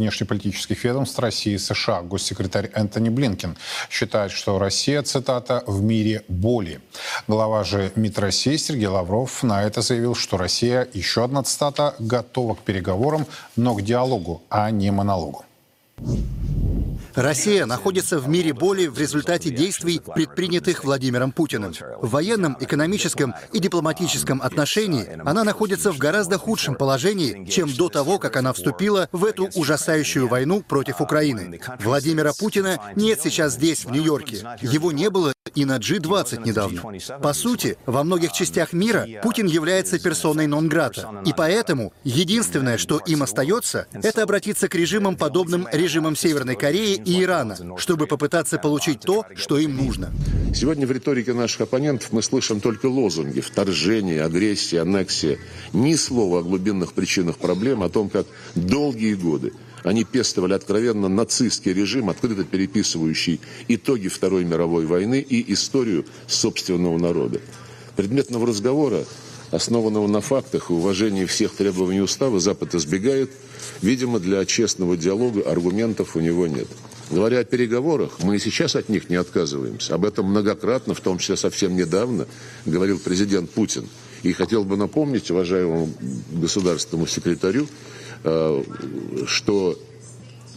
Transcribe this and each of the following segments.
внешнеполитических ведомств России и США. Госсекретарь Энтони Блинкен считает, что Россия, цитата, «в мире боли». Глава же МИД России Сергей Лавров на это заявил, что Россия, еще одна цитата, готова к переговорам, но к диалогу, а не монологу. Россия находится в мире боли в результате действий, предпринятых Владимиром Путиным. В военном, экономическом и дипломатическом отношении она находится в гораздо худшем положении, чем до того, как она вступила в эту ужасающую войну против Украины. Владимира Путина нет сейчас здесь, в Нью-Йорке. Его не было и на G20 недавно. По сути, во многих частях мира Путин является персоной нон-грата. И поэтому единственное, что им остается, это обратиться к режимам, подобным режимам Северной Кореи и Ирана, чтобы попытаться получить то, что им нужно. Сегодня в риторике наших оппонентов мы слышим только лозунги вторжение, агрессия, аннексия. Ни слова о глубинных причинах проблем, о том, как долгие годы они пестовали откровенно нацистский режим, открыто переписывающий итоги Второй мировой войны и историю собственного народа. Предметного разговора, основанного на фактах и уважении всех требований устава, Запад избегает. Видимо, для честного диалога аргументов у него нет. Говоря о переговорах, мы и сейчас от них не отказываемся. Об этом многократно, в том числе совсем недавно, говорил президент Путин. И хотел бы напомнить уважаемому государственному секретарю, что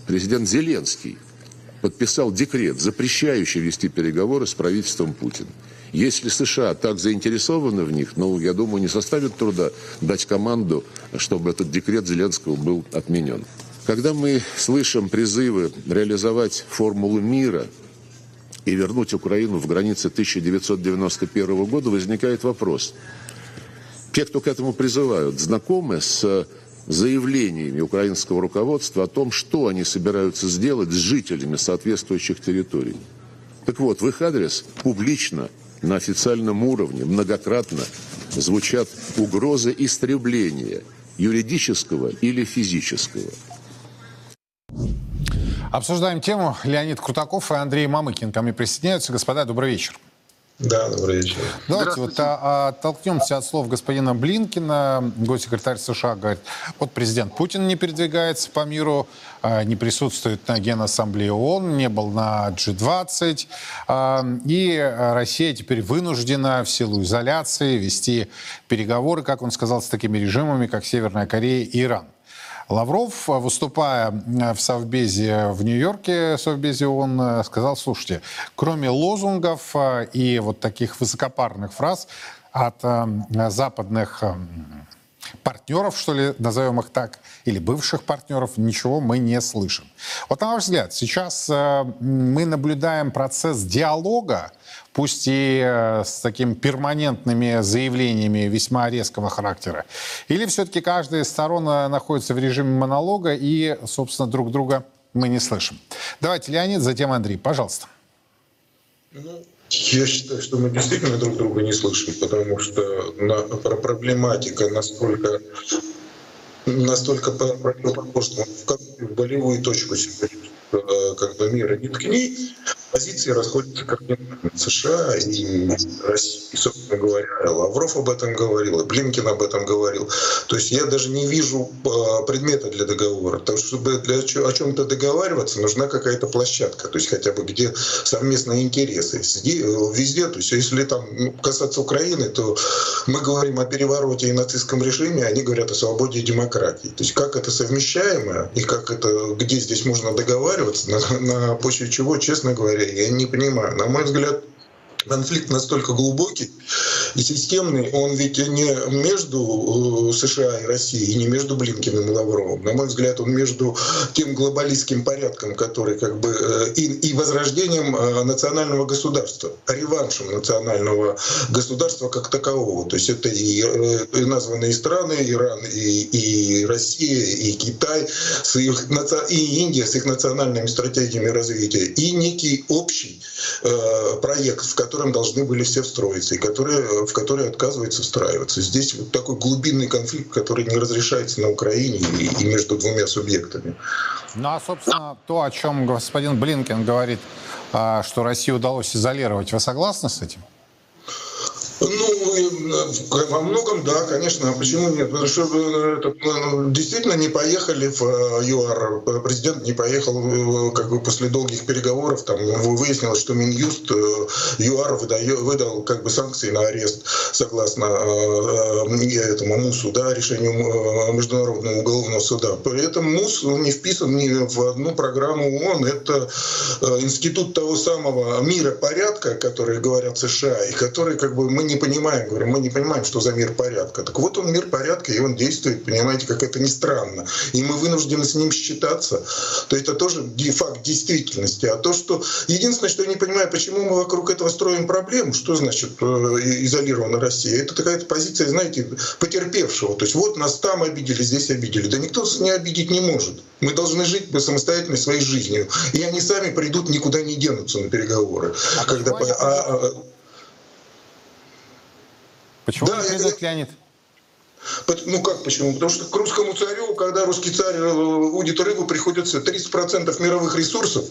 президент Зеленский подписал декрет, запрещающий вести переговоры с правительством Путина. Если США так заинтересованы в них, ну, я думаю, не составит труда дать команду, чтобы этот декрет Зеленского был отменен. Когда мы слышим призывы реализовать формулу мира и вернуть Украину в границы 1991 года, возникает вопрос. Те, кто к этому призывают, знакомы с заявлениями украинского руководства о том, что они собираются сделать с жителями соответствующих территорий. Так вот, в их адрес публично, на официальном уровне, многократно звучат угрозы истребления юридического или физического. Обсуждаем тему. Леонид Крутаков и Андрей Мамыкин ко мне присоединяются. Господа, добрый вечер. Да, добрый вечер. Давайте вот а, оттолкнемся от слов господина Блинкина. Госсекретарь США говорит, вот президент Путин не передвигается по миру, а, не присутствует на Генассамблее ООН, не был на G20. А, и Россия теперь вынуждена в силу изоляции вести переговоры, как он сказал, с такими режимами, как Северная Корея и Иран. Лавров, выступая в Совбезе в Нью-Йорке, Совбезе, он э, сказал, слушайте, кроме лозунгов э, и вот таких высокопарных фраз от э, западных партнеров, что ли, назовем их так, или бывших партнеров, ничего мы не слышим. Вот на ваш взгляд, сейчас мы наблюдаем процесс диалога, пусть и э, с такими перманентными заявлениями весьма резкого характера? Или все-таки каждая из сторон э, находится в режиме монолога и, собственно, друг друга мы не слышим? Давайте, Леонид, затем Андрей, пожалуйста. Ну, я считаю, что мы действительно друг друга не слышим, потому что на, проблематика настолько настолько противоположна в болевую точку э, как бы мира не ткни, позиции расходятся кардинально. США и Россия, собственно говоря, Лавров об этом говорил, и Блинкин об этом говорил. То есть я даже не вижу а, предмета для договора. Потому что чтобы для о чем-то договариваться, нужна какая-то площадка, то есть хотя бы где совместные интересы. Везде, то есть если там ну, касаться Украины, то мы говорим о перевороте и нацистском режиме, они говорят о свободе и демократии. То есть как это совмещаемо и как это, где здесь можно договариваться, на, на почве чего, честно говоря, я не понимаю. На мой взгляд, конфликт настолько глубокий и системный, он ведь не между э, США и Россией, и не между Блинкиным и Лавровым. На мой взгляд, он между тем глобалистским порядком, который как бы э, и, и возрождением э, национального государства, реваншем национального государства как такового. То есть это и, и названные страны, Иран, и, и Россия, и Китай, с их, и Индия с их национальными стратегиями развития, и некий общий э, проект, в котором должны были все встроиться, и которые в которые отказывается встраиваться. Здесь вот такой глубинный конфликт, который не разрешается на Украине и, и между двумя субъектами. Ну а, собственно, то, о чем господин Блинкен говорит, а, что России удалось изолировать, вы согласны с этим? Ну, во многом, да, конечно. А почему нет? Потому что э, это, э, действительно не поехали в э, ЮАР. Президент не поехал как бы после долгих переговоров. Там выяснилось, что Минюст ЮАР выдает, выдал как бы санкции на арест согласно этому МУСу, да, решению Международного уголовного суда. При этом МУС не вписан ни в одну программу ООН. Это институт того самого мира порядка, который говорят США, и который как бы мы не понимаем, говорим, мы не понимаем, что за мир порядка. Так вот он мир порядка, и он действует, понимаете, как это ни странно. И мы вынуждены с ним считаться. То это тоже факт действительности. А то, что... Единственное, что я не понимаю, почему мы вокруг этого строим проблему, что значит э, изолирована Россия? Это такая позиция, знаете, потерпевшего. То есть вот нас там обидели, здесь обидели. Да никто нас не обидеть не может. Мы должны жить самостоятельной своей жизнью. И они сами придут, никуда не денутся на переговоры. А когда... А, Почему да, не я... Леонид? Ну как почему? Потому что к русскому царю, когда русский царь э, удит рыбу, приходится 30% мировых ресурсов,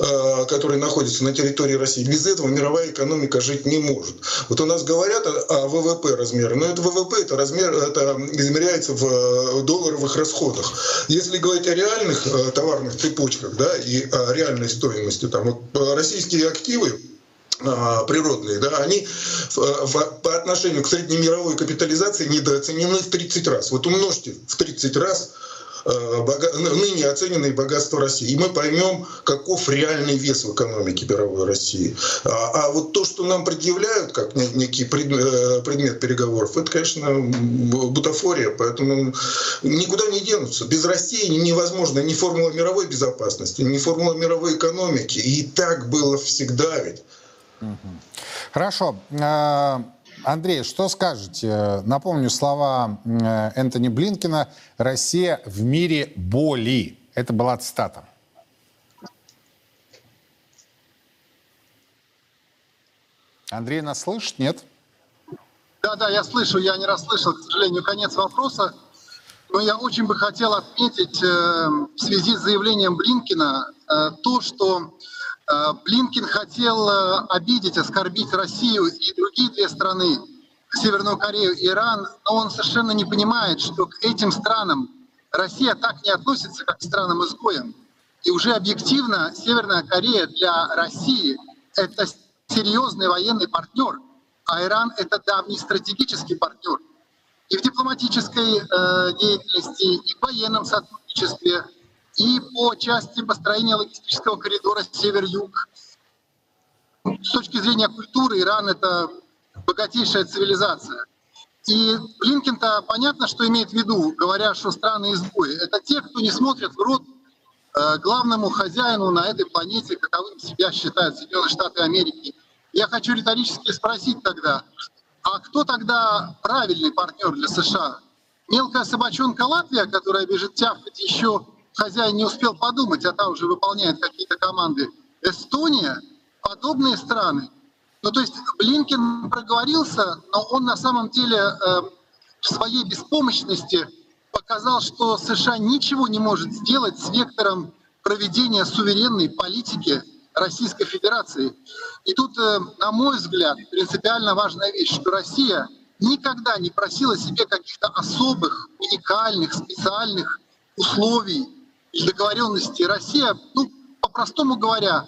э, которые находятся на территории России. Без этого мировая экономика жить не может. Вот у нас говорят о ВВП размере, но это ВВП, это размер, это измеряется в э, долларовых расходах. Если говорить о реальных товарных цепочках, да, и о реальной стоимости, там вот российские активы а, природные, да, они в, по отношению к среднемировой капитализации недооценены в 30 раз. Вот умножьте в 30 раз э, ныне оцененные богатства России. И мы поймем, каков реальный вес в экономике мировой России. А, а вот то, что нам предъявляют как некий э, предмет переговоров, это, конечно, бутафория. Поэтому никуда не денутся. Без России невозможно ни формула мировой безопасности, ни формула мировой экономики. И так было всегда ведь. Хорошо. Э, Андрей, что скажете? Напомню слова э, Энтони Блинкина «Россия в мире боли». Это была цитата. Андрей нас слышит, нет? Да, да, я слышу, я не расслышал, к сожалению, конец вопроса. Но я очень бы хотел отметить э, в связи с заявлением Блинкина э, то, что Блинкин хотел э, обидеть, оскорбить Россию и другие две страны, Северную Корею и Иран, но он совершенно не понимает, что к этим странам Россия так не относится, как к странам-изгоям. И уже объективно Северная Корея для России — это серьезный военный партнер, а Иран — это давний стратегический партнер. И в дипломатической э, деятельности, и в военном сотрудничестве — и по части построения логистического коридора север-юг. С точки зрения культуры Иран — это богатейшая цивилизация. И Блинкин-то понятно, что имеет в виду, говоря, что страны изгои. Это те, кто не смотрят в рот э, главному хозяину на этой планете, каковым себя считают Соединенные Штаты Америки. Я хочу риторически спросить тогда, а кто тогда правильный партнер для США? Мелкая собачонка Латвия, которая бежит тявкать еще хозяин не успел подумать, а та уже выполняет какие-то команды. Эстония, подобные страны. Ну, то есть Блинкин проговорился, но он на самом деле э, в своей беспомощности показал, что США ничего не может сделать с вектором проведения суверенной политики Российской Федерации. И тут, э, на мой взгляд, принципиально важная вещь, что Россия никогда не просила себе каких-то особых, уникальных, специальных условий договоренности Россия, ну, по-простому говоря,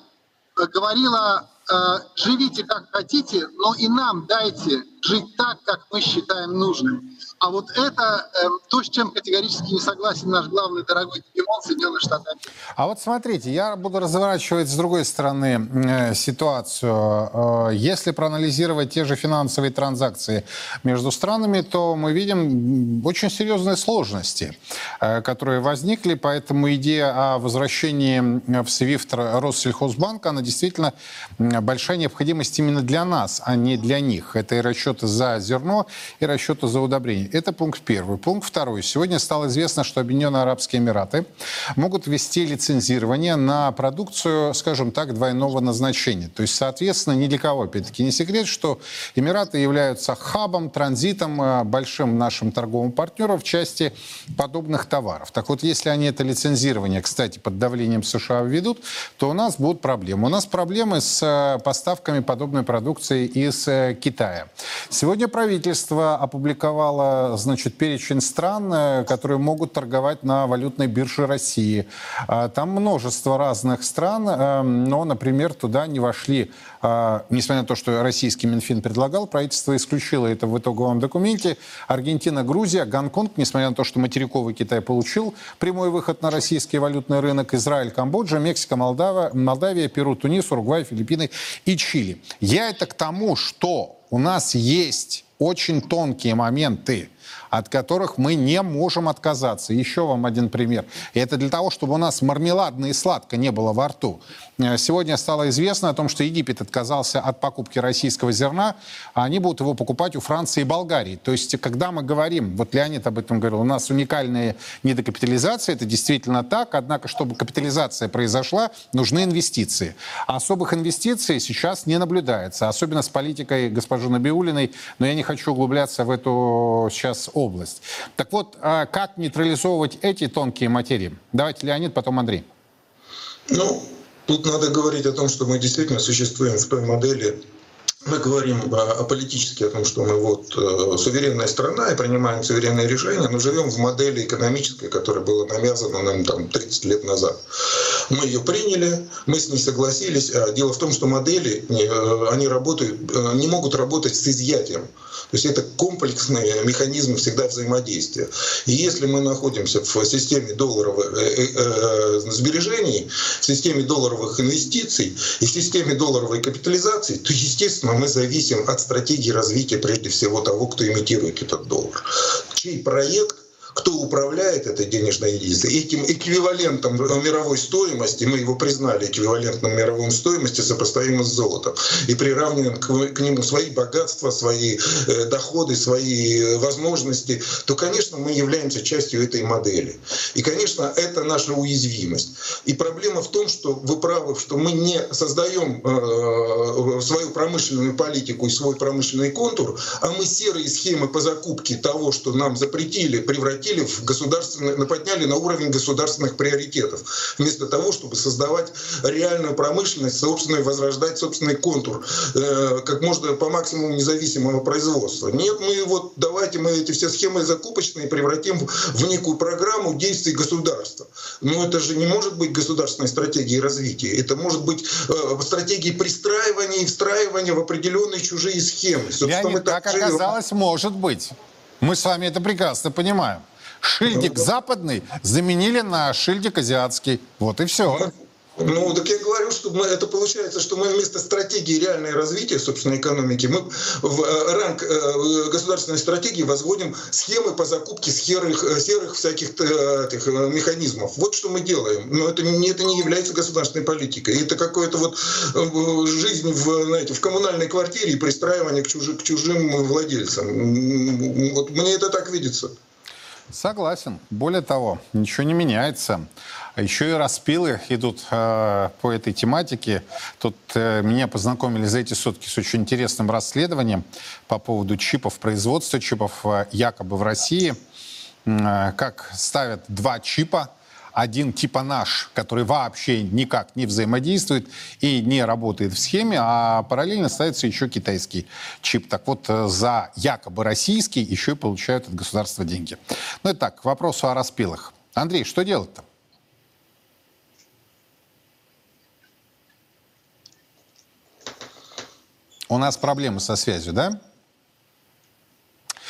э, говорила, э, живите как хотите, но и нам дайте жить так, как мы считаем нужным. А вот это э, то, с чем категорически не согласен наш главный дорогой Тимон Соединенных Штатов. А вот смотрите, я буду разворачивать с другой стороны э, ситуацию. Э, если проанализировать те же финансовые транзакции между странами, то мы видим очень серьезные сложности, э, которые возникли, поэтому идея о возвращении в SWIFT Россельхозбанка, она действительно большая необходимость именно для нас, а не для них. Это и расчеты за зерно, и расчеты за удобрение. Это пункт первый. Пункт второй. Сегодня стало известно, что Объединенные Арабские Эмираты могут ввести лицензирование на продукцию, скажем так, двойного назначения. То есть, соответственно, ни для кого, опять-таки, не секрет, что Эмираты являются хабом, транзитом, э, большим нашим торговым партнером в части подобных товаров. Так вот, если они это лицензирование, кстати, под давлением США введут, то у нас будут проблемы. У нас проблемы с э, поставками подобной продукции из э, Китая. Сегодня правительство опубликовало, значит, перечень стран, э, которые могут торговать на валютной бирже России. А, Там множество разных стран, э, но, например, туда не вошли, а, несмотря на то, что российский Минфин предлагал, правительство исключило это в итоговом документе. Аргентина, Грузия, Гонконг, несмотря на то, что материковый Китай получил прямой выход на российский валютный рынок, Израиль, Камбоджа, Мексика, Молдава, Молдавия, Перу, Тунис, Уругвай, Филиппины и Чили. Я это к тому, что у нас есть очень тонкие моменты, от которых мы не можем отказаться. Еще вам один пример. И это для того, чтобы у нас мармеладно и сладко не было во рту. Э, Сегодня стало известно о том, что Египет отказался от покупки российского зерна, а они будут его покупать у Франции и Болгарии. То есть, когда мы говорим, вот Леонид об этом говорил, у нас уникальная недокапитализация, это действительно так, однако, чтобы капитализация произошла, нужны инвестиции. Особых инвестиций сейчас не наблюдается, особенно с политикой госпожи Набиулиной, но я не хочу углубляться в эту сейчас область. Так вот, а как нейтрализовывать эти тонкие материи? Давайте Леонид, потом Андрей. Ну, тут надо говорить о том, что мы действительно существуем в той модели, мы говорим о, политически о том, что мы вот э, суверенная страна и принимаем суверенные решения, но живем в модели экономической, которая была навязана нам там 30 лет назад. Мы ее приняли, мы с ней согласились. А дело в том, что модели, э, они работают, э, не могут работать с изъятием. То есть это комплексные механизмы всегда взаимодействия. И если мы находимся в системе долларовых э, э, сбережений, в системе долларовых инвестиций и в системе долларовой капитализации, то, естественно, мы зависим от стратегии развития прежде всего того, кто имитирует этот доллар. Чей проект кто управляет этой денежной единицей, этим эквивалентом мировой стоимости, мы его признали эквивалентным мировой стоимости, сопоставимым с золотом, и приравниваем к, к нему свои богатства, свои э, доходы, свои э, возможности, то, конечно, мы являемся частью этой модели. И, конечно, это наша уязвимость. И проблема в том, что вы правы, что мы не создаем э, свою промышленную политику и свой промышленный контур, а мы серые схемы по закупке того, что нам запретили, превратили в государственный, подняли на уровень государственных приоритетов, вместо того, чтобы создавать реальную промышленность, собственный, возрождать собственный контур, э, как можно по максимуму независимого производства. Нет, мы вот давайте мы эти все схемы закупочные превратим в, некую программу действий государства. Но это же не может быть государственной стратегией развития. Это может быть э, стратегией пристраивания и встраивания в определенные чужие схемы. Собственно, Леонид, так как живем. оказалось, может быть. Мы с вами это прекрасно понимаем. Шильдик западный заменили на шильдик азиатский. Вот и все. Ну, так я говорю, что мы, это получается, что мы вместо стратегии реальное развития, собственно, экономики, мы в э, ранг э, государственной стратегии возводим схемы по закупке серых, э, серых всяких этих, механизмов. Вот что мы делаем. Но это не, это не является государственной политикой. Это какое-то вот жизнь в, знаете, в коммунальной квартире и пристраивание к, чужи, к чужим владельцам. Вот мне это так видится. Согласен. Более того, ничего не меняется. А Еще и распилы идут э, по этой тематике. Тут э, меня познакомили за эти сутки с очень интересным расследованием по поводу чипов, производства чипов э, якобы в России. Э, как ставят два чипа. Один типа наш, который вообще никак не взаимодействует и не работает в схеме, а параллельно ставится еще китайский чип. Так вот, э, за якобы российский еще и получают от государства деньги. Ну и так, к вопросу о распилах. Андрей, что делать-то? У нас проблемы со связью, да?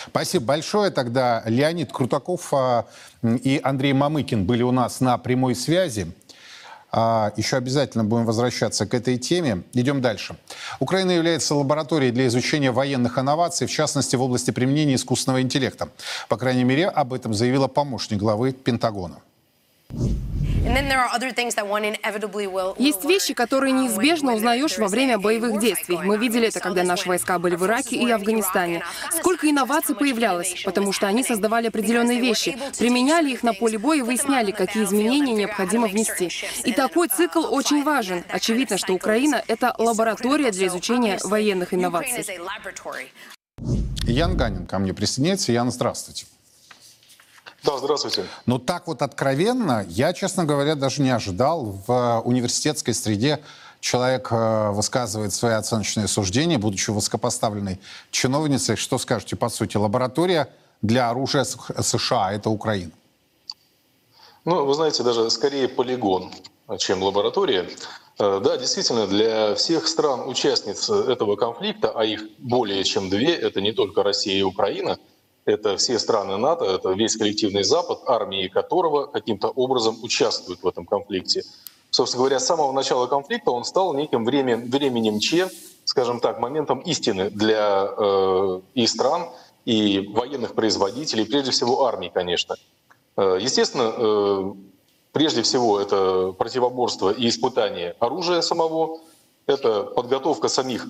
Спасибо большое. Тогда Леонид Крутаков а, и Андрей Мамыкин были у нас на прямой связи. А, Еще обязательно будем возвращаться к этой теме. Идем дальше. Украина является лабораторией для изучения военных инноваций, в частности, в области применения искусственного интеллекта. По крайней мере, об этом заявила помощник главы Пентагона. Есть вещи, которые неизбежно узнаешь во время боевых действий. Мы видели это, когда наши войска были в Ираке и Афганистане. Сколько инноваций появлялось, потому что они создавали определенные вещи, применяли их на поле боя и выясняли, какие изменения необходимо внести. И такой цикл очень важен. Очевидно, что Украина — это лаборатория для изучения военных инноваций. Ян Ганин ко мне присоединяется. Ян, здравствуйте. Да, здравствуйте. Но так вот откровенно, я, честно говоря, даже не ожидал в э, университетской среде человек э, высказывает свои оценочные суждения, будучи высокопоставленной чиновницей. Что скажете, по сути, лаборатория для оружия США – это Украина? Ну, вы знаете, даже скорее полигон, чем лаборатория. Э, да, действительно, для всех стран-участниц этого конфликта, а их более чем две, это не только Россия и Украина, это все страны НАТО, это весь коллективный Запад, армии которого каким-то образом участвуют в этом конфликте. Собственно говоря, с самого начала конфликта он стал неким временем, временем Че, скажем так, моментом истины для э, и стран, и военных производителей, прежде всего армии, конечно. Э, естественно, э, прежде всего это противоборство и испытание оружия самого, это подготовка самих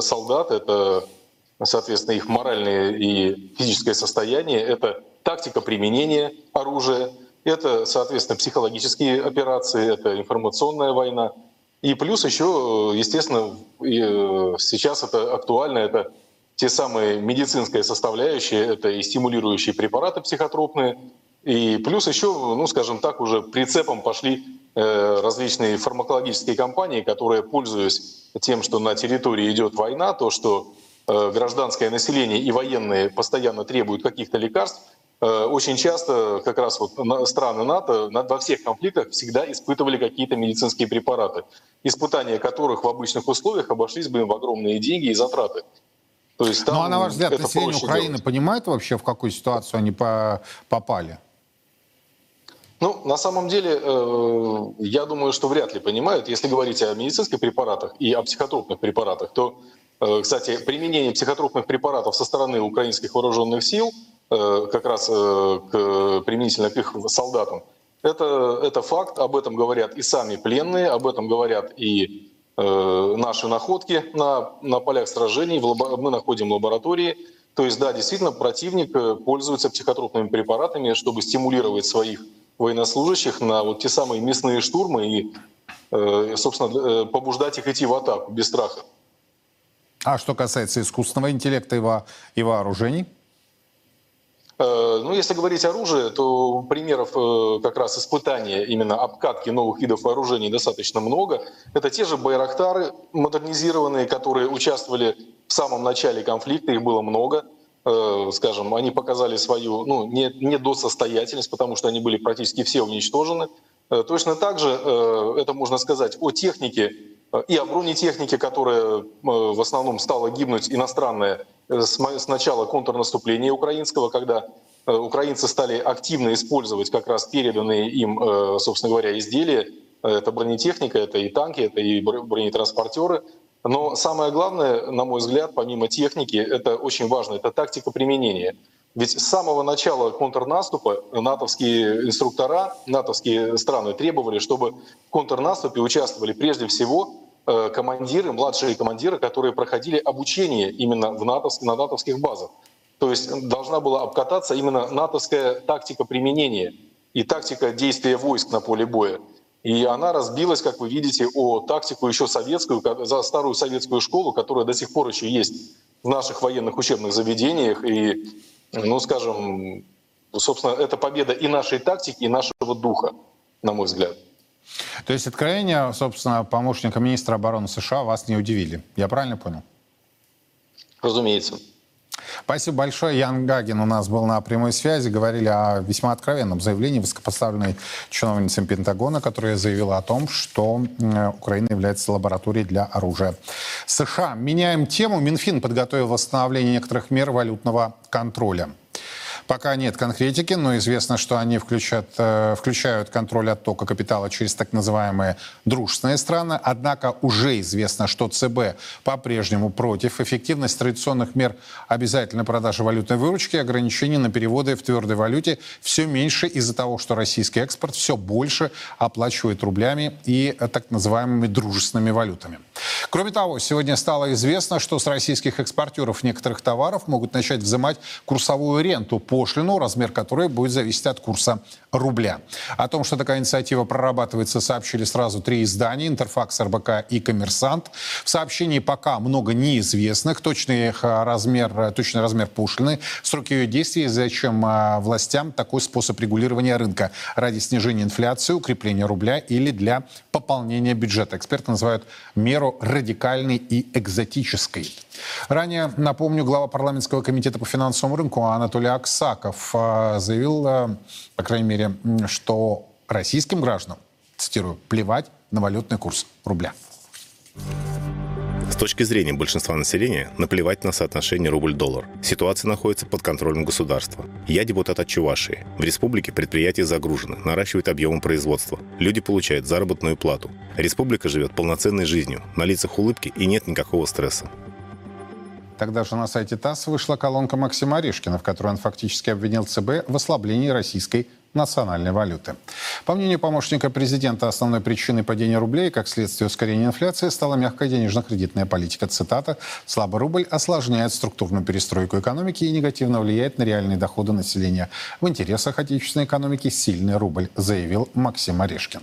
солдат, это, соответственно, их моральное и физическое состояние, это тактика применения оружия, это, соответственно, психологические операции, это информационная война. И плюс еще, естественно, сейчас это актуально, это те самые медицинские составляющие, это и стимулирующие препараты психотропные, и плюс еще, ну, скажем так, уже прицепом пошли э, различные фармакологические компании, которые, пользуясь тем, что на территории идет война, то, что э, гражданское население и военные постоянно требуют каких-то лекарств, э, очень часто как раз вот страны НАТО во всех конфликтах всегда испытывали какие-то медицинские препараты, испытания которых в обычных условиях обошлись бы им в огромные деньги и затраты. То есть там ну а на ваш взгляд, население Украины делать. понимает вообще, в какую ситуацию они попали? Ну, на самом деле, э, я думаю, что вряд ли понимают. Если говорить о медицинских препаратах и о психотропных препаратах, то, э, кстати, применение психотропных препаратов со стороны украинских вооруженных сил, э, как раз к, применительно к их солдатам, это, это факт, об этом говорят и сами пленные, об этом говорят и наши находки на, на полях сражений, мы находим лаборатории. То есть, да, действительно, противник пользуется психотропными препаратами, чтобы стимулировать своих военнослужащих на вот те самые мясные штурмы и, э, собственно, э, побуждать их идти в атаку без страха. А что касается искусственного интеллекта и, во, и вооружений? Э, ну, если говорить оружие, то примеров как раз испытания именно обкатки новых видов вооружений достаточно много. Это те же байрактары модернизированные, которые участвовали в самом начале конфликта, их было много. Э, скажем, они показали свою ну, недосостоятельность, потому что они были практически все уничтожены. Э, точно так же э, это можно сказать о технике и о бронетехнике, которая в основном стала гибнуть иностранная с начала контрнаступления украинского, когда украинцы стали активно использовать как раз переданные им, собственно говоря, изделия. Это бронетехника, это и танки, это и бронетранспортеры. Но самое главное, на мой взгляд, помимо техники, это очень важно, это тактика применения. Ведь с самого начала контрнаступа натовские инструктора, натовские страны требовали, чтобы в контрнаступе участвовали прежде всего э, командиры, младшие командиры, которые проходили обучение именно в натовских, на натовских базах. То есть должна была обкататься именно натовская тактика применения и тактика действия войск на поле боя. И она разбилась, как вы видите, о тактику еще советскую, за старую советскую школу, которая до сих пор еще есть в наших военных учебных заведениях. И, ну, скажем, собственно, это победа и нашей тактики, и нашего духа, на мой взгляд. То есть откровения, собственно, помощника министра обороны США вас не удивили. Я правильно понял? Разумеется. Спасибо большое. Ян Гагин у нас был на прямой связи. Говорили о весьма откровенном заявлении высокопоставленной чиновницы Пентагона, которая заявила о том, что Украина является лабораторией для оружия. США. Меняем тему. Минфин подготовил восстановление некоторых мер валютного контроля. Пока нет конкретики, но известно, что они включают, э, включают контроль оттока капитала через так называемые дружественные страны. Однако уже известно, что ЦБ по-прежнему против. Эффективность традиционных мер обязательной продажи валютной выручки ограничений на переводы в твердой валюте все меньше из-за того, что российский экспорт все больше оплачивает рублями и так называемыми дружественными валютами. Кроме того, сегодня стало известно, что с российских экспортеров некоторых товаров могут начать взимать курсовую ренту, пошлину, размер которой будет зависеть от курса рубля. О том, что такая инициатива прорабатывается, сообщили сразу три издания «Интерфакс», «РБК» и «Коммерсант». В сообщении пока много неизвестных. Точный размер, точный размер пошлины, сроки ее действия, зачем а, властям такой способ регулирования рынка ради снижения инфляции, укрепления рубля или для пополнения бюджета. Эксперты называют меру радикальной и экзотической. Ранее, напомню, глава парламентского комитета по финансовому рынку Анатолий Аксаков а, заявил, а, по крайней мере, что российским гражданам, цитирую, плевать на валютный курс рубля. С точки зрения большинства населения, наплевать на соотношение рубль-доллар. Ситуация находится под контролем государства. Я депутат от Чувашии. В республике предприятия загружены, наращивают объемы производства. Люди получают заработную плату. Республика живет полноценной жизнью. На лицах улыбки и нет никакого стресса. Тогда же на сайте ТАСС вышла колонка Максима Орешкина, в которой он фактически обвинил ЦБ в ослаблении российской национальной валюты. По мнению помощника президента, основной причиной падения рублей, как следствие ускорения инфляции, стала мягкая денежно-кредитная политика. Цитата «Слабый рубль осложняет структурную перестройку экономики и негативно влияет на реальные доходы населения. В интересах отечественной экономики сильный рубль», заявил Максим Орешкин.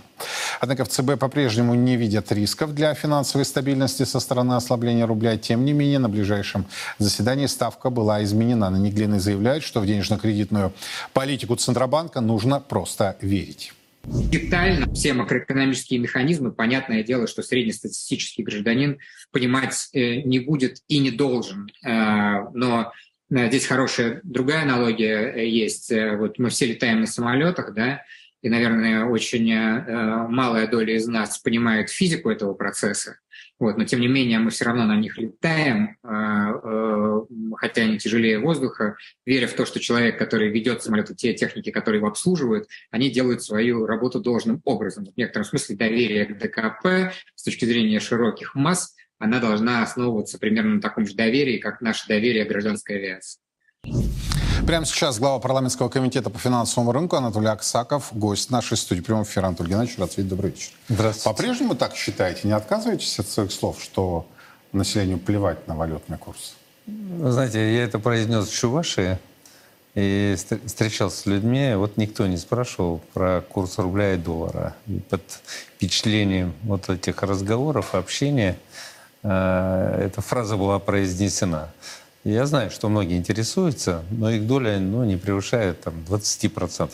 Однако в ЦБ по-прежнему не видят рисков для финансовой стабильности со стороны ослабления рубля. Тем не менее, на ближайшем заседании ставка была изменена. Наниглины заявляют, что в денежно-кредитную политику Центробанка нужно нужно просто верить. Детально все макроэкономические механизмы, понятное дело, что среднестатистический гражданин понимать э, не будет и не должен. Э, но э, здесь хорошая другая аналогия есть. Вот мы все летаем на самолетах, да, и, наверное, очень малая доля из нас понимает физику этого процесса. Вот, но тем не менее мы все равно на них летаем, а, а, хотя они тяжелее воздуха, веря в то, что человек, который ведет самолет, и те техники, которые его обслуживают, они делают свою работу должным образом. В некотором смысле доверие к ДКП с точки зрения широких масс, она должна основываться примерно на таком же доверии, как наше доверие к гражданской авиации. Прямо сейчас глава парламентского комитета по финансовому рынку Анатолий Аксаков, гость нашей студии прямого эфира. Анатолий Геннадьевич, рад видеть. Добрый вечер. Здравствуйте. По-прежнему так считаете? Не отказываетесь от своих слов, что населению плевать на валютный курс? Вы знаете, я это произнес в Чувашии и встречался с людьми. Вот никто не спрашивал про курс рубля и доллара. И под впечатлением вот этих разговоров, общения, э, эта фраза была произнесена. Я знаю, что многие интересуются, но их доля ну, не превышает там, 20%.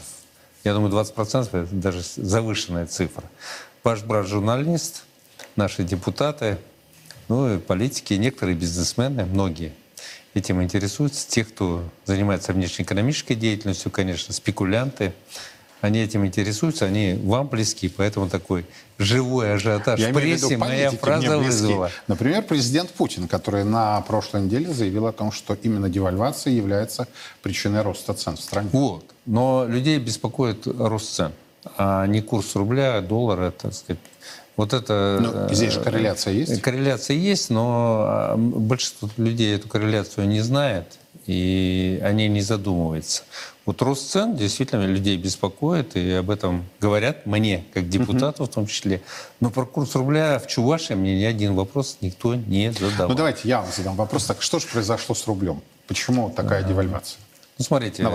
Я думаю, 20% — это даже завышенная цифра. Ваш брат журналист, наши депутаты, ну и политики, некоторые бизнесмены, многие этим интересуются. Те, кто занимается внешнеэкономической деятельностью, конечно, спекулянты — они этим интересуются, они вам близки, поэтому такой живой ажиотаж Я в прессе виду, моя фраза вызвала. Например, президент Путин, который на прошлой неделе заявил о том, что именно девальвация является причиной роста цен в стране. Вот. Но людей беспокоит рост цен, а не курс рубля, доллара, так сказать. Вот это... Но здесь же корреляция есть? Э, корреляция есть, но а, большинство людей эту корреляцию не знает, и они не задумываются. Вот рост цен действительно людей беспокоит, и об этом говорят мне, как депутату в том числе. Но про курс рубля в Чувашии мне ни один вопрос никто не задавал. Ну давайте я вам задам вопрос. Так что же произошло с рублем? Почему такая а, девальвация? Ну смотрите,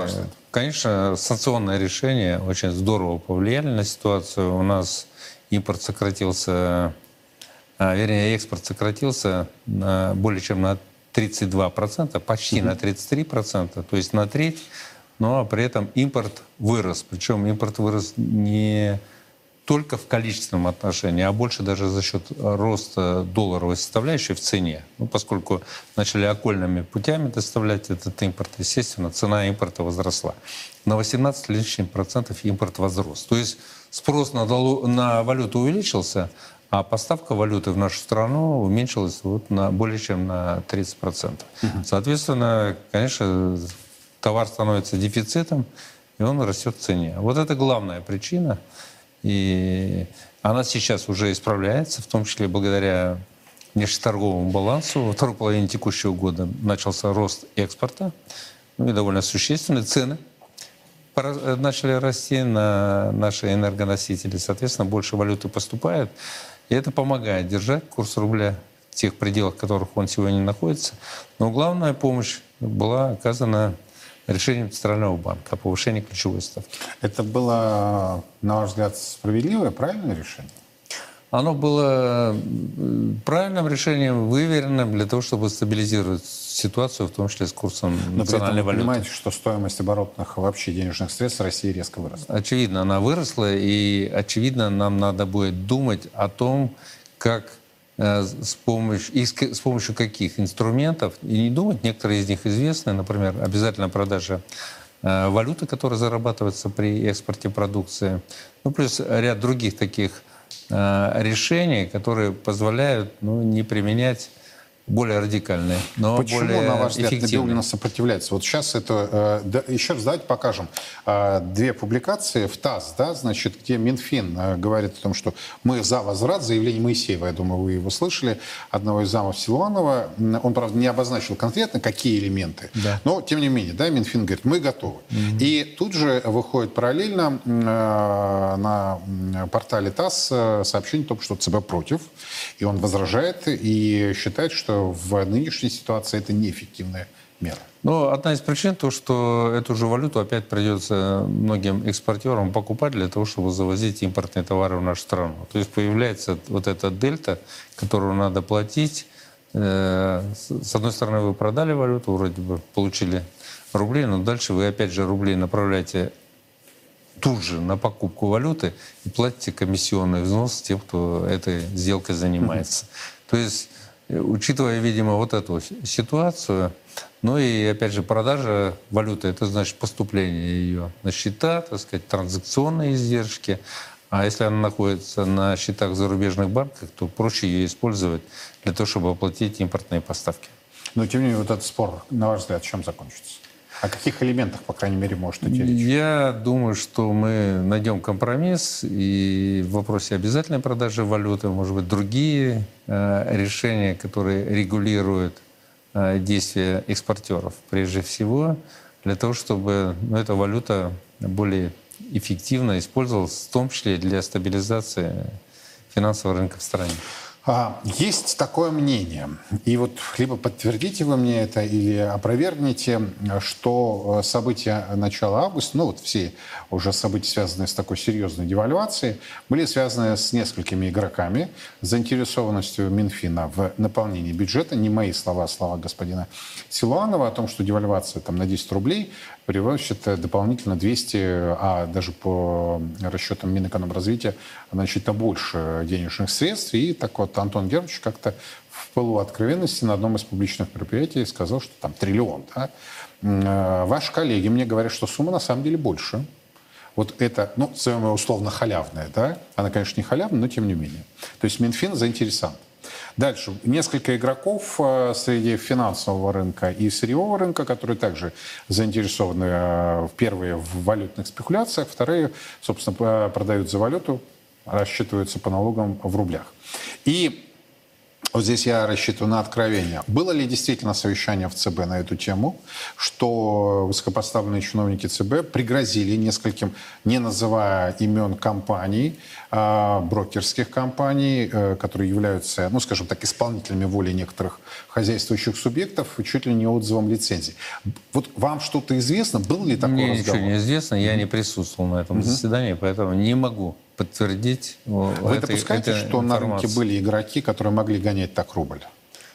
конечно, санкционное решение очень здорово повлияли на ситуацию. У нас импорт сократился, а, вернее, экспорт сократился на, более чем на 32%, почти mm-hmm. на 33%, то есть на треть но при этом импорт вырос. Причем импорт вырос не только в количественном отношении, а больше даже за счет роста долларовой составляющей в цене. Ну, поскольку начали окольными путями доставлять этот импорт, естественно, цена импорта возросла. На 18 лишним процентов импорт возрос. То есть спрос на, долу, на валюту увеличился, а поставка валюты в нашу страну уменьшилась вот на, более чем на 30%. Угу. Соответственно, конечно, товар становится дефицитом, и он растет в цене. Вот это главная причина. И она сейчас уже исправляется, в том числе благодаря внешнеторговому балансу. Во второй половине текущего года начался рост экспорта, ну и довольно существенные цены начали расти на наши энергоносители. Соответственно, больше валюты поступает. И это помогает держать курс рубля тех пределах, в которых он сегодня находится. Но главная помощь была оказана решением Центрального банка о повышении ключевой ставки. Это было, на ваш взгляд, справедливое, правильное решение? Оно было правильным решением, выверенным для того, чтобы стабилизировать ситуацию, в том числе с курсом Но национальной вы валюты. понимаете, что стоимость оборотных вообще денежных средств России резко выросла. Очевидно, она выросла, и очевидно, нам надо будет думать о том, как с помощью, и с помощью каких инструментов, и не думать, некоторые из них известны, например, обязательно продажа э, валюты, которая зарабатывается при экспорте продукции, ну, плюс ряд других таких э, решений, которые позволяют ну, не применять более радикальные, но Почему, более на ваш взгляд. Набиуллина сопротивляется? Вот сейчас это... э, да, еще раз давайте покажем э, две публикации в ТАСС, да, значит, где Минфин э, говорит о том, что мы за возврат, заявление Моисеева, я думаю, вы его слышали, одного из замов Силуанова. Он, правда, не обозначил конкретно, какие элементы, Да. но, тем не менее, да, Минфин говорит, мы готовы. И тут же выходит параллельно э, на портале ТАСС сообщение о том, что ЦБ против, и он возражает и считает, что в нынешней ситуации это неэффективная мера. Ну, одна из причин то, что эту же валюту опять придется многим экспортерам покупать для того, чтобы завозить импортные товары в нашу страну. То есть появляется вот эта дельта, которую надо платить. Э, с одной стороны, вы продали валюту, вроде бы получили рубли, но дальше вы опять же рубли направляете тут же на покупку валюты и платите комиссионный взнос тем, кто этой сделкой занимается. То есть, учитывая, видимо, вот эту ситуацию, ну и, опять же, продажа валюты, это значит поступление ее на счета, так сказать, транзакционные издержки. А если она находится на счетах зарубежных банках, то проще ее использовать для того, чтобы оплатить импортные поставки. Но, тем не менее, вот этот спор, на ваш взгляд, чем закончится? О каких элементах, по крайней мере, может идти речь? Я думаю, что мы найдем компромисс и в вопросе обязательной продажи валюты, может быть, другие э, решения, которые регулируют э, действия экспортеров, прежде всего, для того, чтобы ну, эта валюта более эффективно использовалась, в том числе для стабилизации финансового рынка в стране. А, Есть такое мнение, и вот либо подтвердите вы мне это, или опровергните, что э, события начала августа, ну вот все уже события, связанные с такой серьезной девальвацией, были связаны с несколькими игроками, заинтересованностью Минфина в наполнении бюджета. Не мои слова, а слова господина Силуанова о том, что девальвация там, на 10 рублей э, дополнительно 200, а даже по расчетам Минэкономразвития, значительно больше денежных средств. И так вот Антон Германович как-то в пылу откровенности на одном из публичных мероприятий сказал, что там триллион. Да? Э, Ваши коллеги мне говорят, что сумма на самом деле больше. Вот это, ну, назовем условно халявная, да? Она, конечно, не халявная, но тем не менее. То есть Минфин заинтересован. Дальше. Несколько игроков э, среди финансового рынка и сырьевого рынка, которые также заинтересованы, э, первые в валютных спекуляциях, вторые, собственно, п- продают за валюту, рассчитываются по налогам в рублях. И вот здесь я рассчитываю на откровение. Было ли действительно совещание в ЦБ на эту тему, что высокопоставленные чиновники ЦБ пригрозили нескольким, не называя имен компаний, а, брокерских компаний, э, которые являются, ну, скажем так, исполнителями воли некоторых хозяйствующих субъектов, чуть ли не отзывом лицензий. Вот вам что-то известно? Был ли такой Мне разговор? ничего не известно, я не присутствовал на этом заседании, поэтому не могу подтвердить о, Вы этой- допускаете, этой что на рынке информации. были игроки, которые могли гонять так рубль?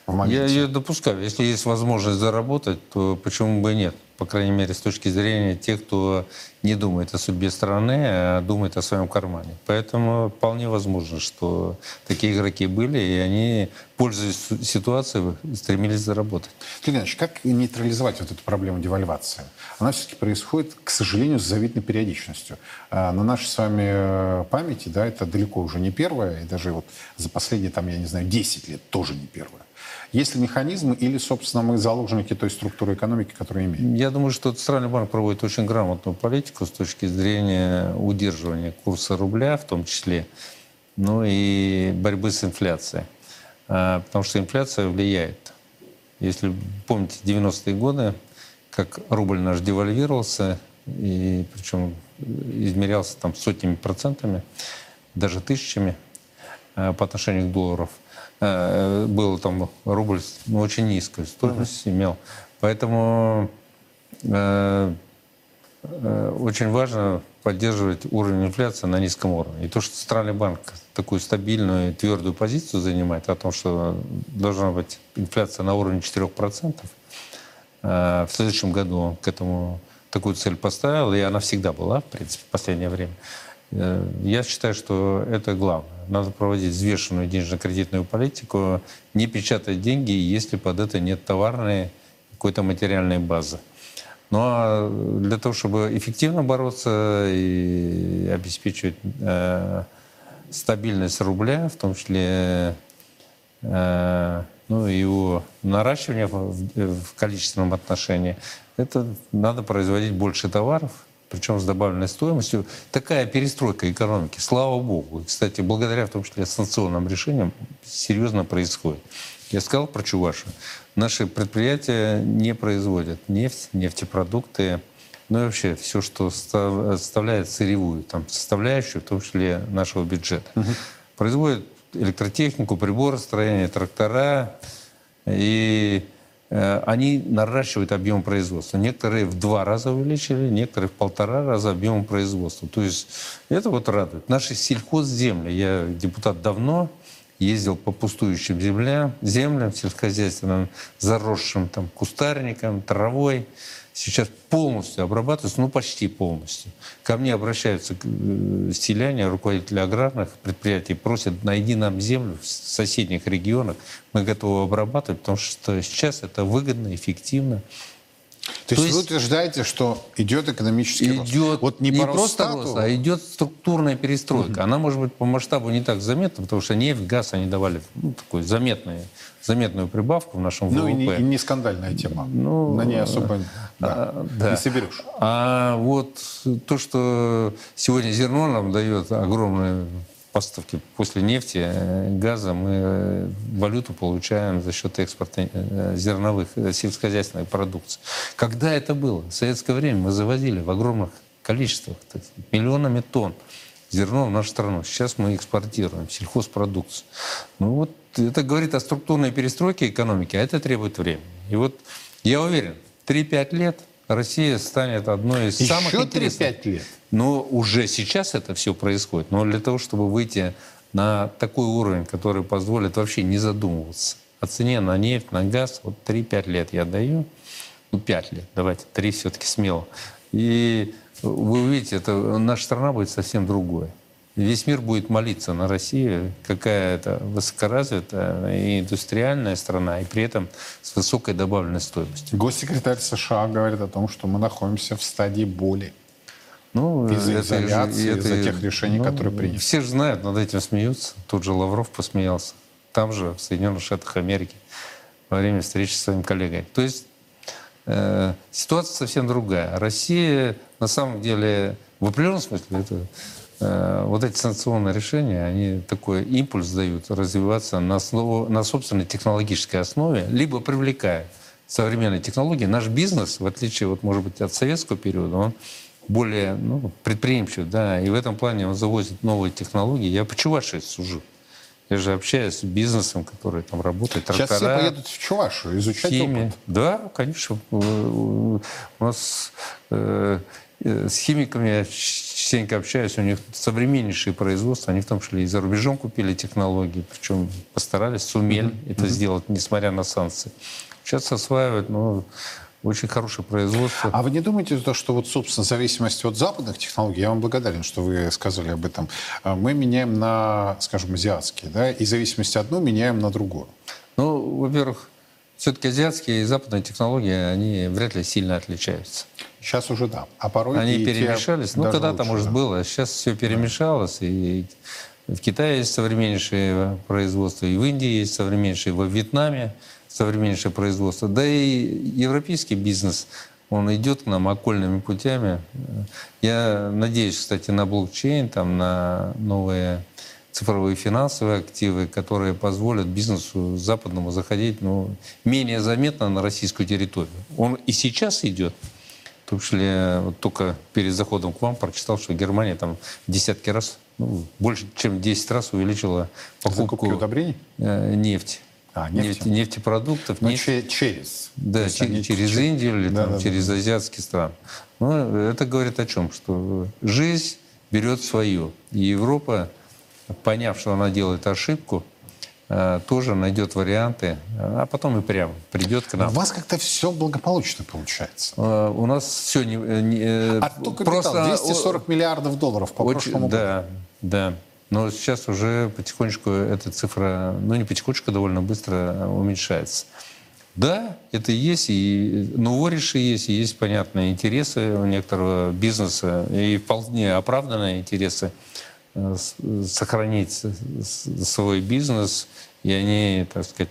В Я ее допускаю. Если есть возможность заработать, то почему бы и нет? По крайней мере, с точки зрения тех, кто не думает о судьбе страны, а думает о своем кармане. Поэтому вполне возможно, что такие игроки были, и они, пользуясь ситуацией, стремились заработать. Иванович, как нейтрализовать вот эту проблему девальвации? Она все-таки происходит, к сожалению, с завидной периодичностью. А На нашей с вами э, памяти, да, это далеко уже не первое, и даже вот за последние, там, я не знаю, 10 лет тоже не первое. Есть ли механизмы или, собственно, мы заложники той структуры экономики, которую имеем? Я думаю, что Центральный банк проводит очень грамотную политику с точки зрения удерживания курса рубля, в том числе, ну и борьбы с инфляцией. А, Потому что инфляция влияет. Если помните 90-е годы, как рубль наш девальвировался, и причем измерялся там сотнями процентами, даже тысячами, по отношению к доллару был там рубль ну, очень низкую стоимость имел. Поэтому очень важно поддерживать уровень инфляции на низком уровне. И то, что Центральный банк такую стабильную, твердую позицию занимает о том, что должна быть инфляция на уровне 4%, э, в следующем году он к этому такую цель поставил, и она всегда была, в принципе, в последнее время. Э, я считаю, что это главное. Надо проводить взвешенную денежно-кредитную политику, не печатать деньги, если под это нет товарной какой-то материальной базы. Ну, а для того, чтобы эффективно бороться и обеспечивать э, стабильность рубля, в том числе э, ну, его наращивание в, в количественном отношении, это надо производить больше товаров, причем с добавленной стоимостью. Такая перестройка экономики, слава богу. Кстати, благодаря в том числе санкционным решениям серьезно происходит. Я сказал про Чувашу. Наши предприятия не производят нефть, нефтепродукты, ну и вообще все, что составляет сырьевую там, составляющую, в том числе нашего бюджета. Угу. Производят электротехнику, приборостроение, трактора, и они наращивают объем производства. Некоторые в два раза увеличили, некоторые в полтора раза объем производства. То есть это вот радует. Наши сельхозземли, я депутат давно, ездил по пустующим землям, землям сельскохозяйственным, заросшим там кустарником, травой. Сейчас полностью обрабатываются, ну почти полностью. Ко мне обращаются э, селяне, руководители аграрных предприятий, просят, найди нам землю в соседних регионах, мы готовы обрабатывать, потому что сейчас это выгодно, эффективно. То, То есть, вы утверждаете, что идет экономический идет рост? Вот не, не просто рост, а идет структурная перестройка. Угу. Она может быть по масштабу не так заметна, потому что нефть, газ они давали ну, такую заметную, заметную прибавку в нашем ВВП. Ну и не, и не скандальная тема. Ну, На ней особо да, а, да. не соберешь. А вот то, что сегодня зерно нам дает огромную поставки после нефти, э, газа мы э, валюту получаем за счет экспорта э, зерновых сельскохозяйственной продукции. Когда это было? В советское время мы завозили в огромных количествах, миллионами тонн зерно в нашу страну. Сейчас мы экспортируем сельхозпродукцию. Ну вот это говорит о структурной перестройке экономики, а это требует времени. И вот я уверен, 3-5 лет Россия станет одной из Еще самых интересных... 3-5 лет? Но уже сейчас это все происходит. Но для того, чтобы выйти на такой уровень, который позволит вообще не задумываться о цене на нефть, на газ, вот 3-5 лет я даю, ну 5 лет, давайте, 3 все-таки смело. И вы увидите, это, наша страна будет совсем другой. Весь мир будет молиться на Россию, какая это высокоразвитая и индустриальная страна, и при этом с высокой добавленной стоимостью. Госсекретарь США говорит о том, что мы находимся в стадии боли. Ну, из-за изоляции, это, из-за тех решений, ну, которые приняты. Все же знают, над этим смеются. Тут же Лавров посмеялся. Там же, в Соединенных Штатах Америки, во время встречи с своим коллегой. То есть э, ситуация совсем другая. Россия, на самом деле, в определенном смысле, это, э, вот эти санкционные решения, они такой импульс дают развиваться на, основу, на собственной технологической основе, либо привлекая современные технологии. Наш бизнес, в отличие, вот, может быть, от советского периода, он более ну, предприимчив, да, и в этом плане он завозит новые технологии. Я по Чувашии сужу. Я же общаюсь с бизнесом, который там работает. Трактора, Сейчас все поедут в Чувашу изучать химия. опыт. Да, конечно. У нас э, с химиками я частенько общаюсь, у них современнейшие производства, они в том числе и за рубежом купили технологии, причем постарались, сумели mm-hmm. это mm-hmm. сделать, несмотря на санкции. Сейчас осваивают, ну, очень хорошее производство. А вы не думаете, что вот, собственно, в зависимости от западных технологий, я вам благодарен, что вы сказали об этом, а, мы меняем на, скажем, азиатские, да, и в зависимости одну меняем на другую? Ну, во-первых, все-таки азиатские и западные технологии, они вряд ли сильно отличаются. Сейчас уже да. А порой Они перемешались. Ну, когда-то, может, да. было. Сейчас все перемешалось. Да. И в Китае есть современнейшее производство, и в Индии есть современнейшее, и во Вьетнаме современнейшее производство. Да и европейский бизнес, он идет к нам окольными путями. Я надеюсь, кстати, на блокчейн, там, на новые цифровые финансовые активы, которые позволят бизнесу западному заходить ну, менее заметно на российскую территорию. Он и сейчас идет. В том числе вот только перед заходом к вам прочитал, что Германия там десятки раз ну, больше чем 10 раз увеличила покупку Закупки удобрений? э, нефти. А, нефти. Нефти- нефтепродуктов. Ну, нефть- че- через. да, есть че- они через чуть-чуть- Индию или Да, там, да, да. через азиатские страны. Ну, это говорит о чем? Что жизнь берет свое. И Европа, поняв, что она делает ошибку, тоже найдет варианты, а потом и прямо придет к У нам. вас как-то все благополучно получается. Э, У нас все не... э, не, э, Отток капитала 240 миллиардов долларов по очень- прошлому году. Да, да. Но сейчас уже потихонечку эта цифра, ну не потихонечку, довольно быстро уменьшается. Да, это есть, и ну, вориши есть, и есть понятные интересы у некоторого бизнеса, и вполне оправданные интересы э, сохранить с- с- свой бизнес, и они, так сказать,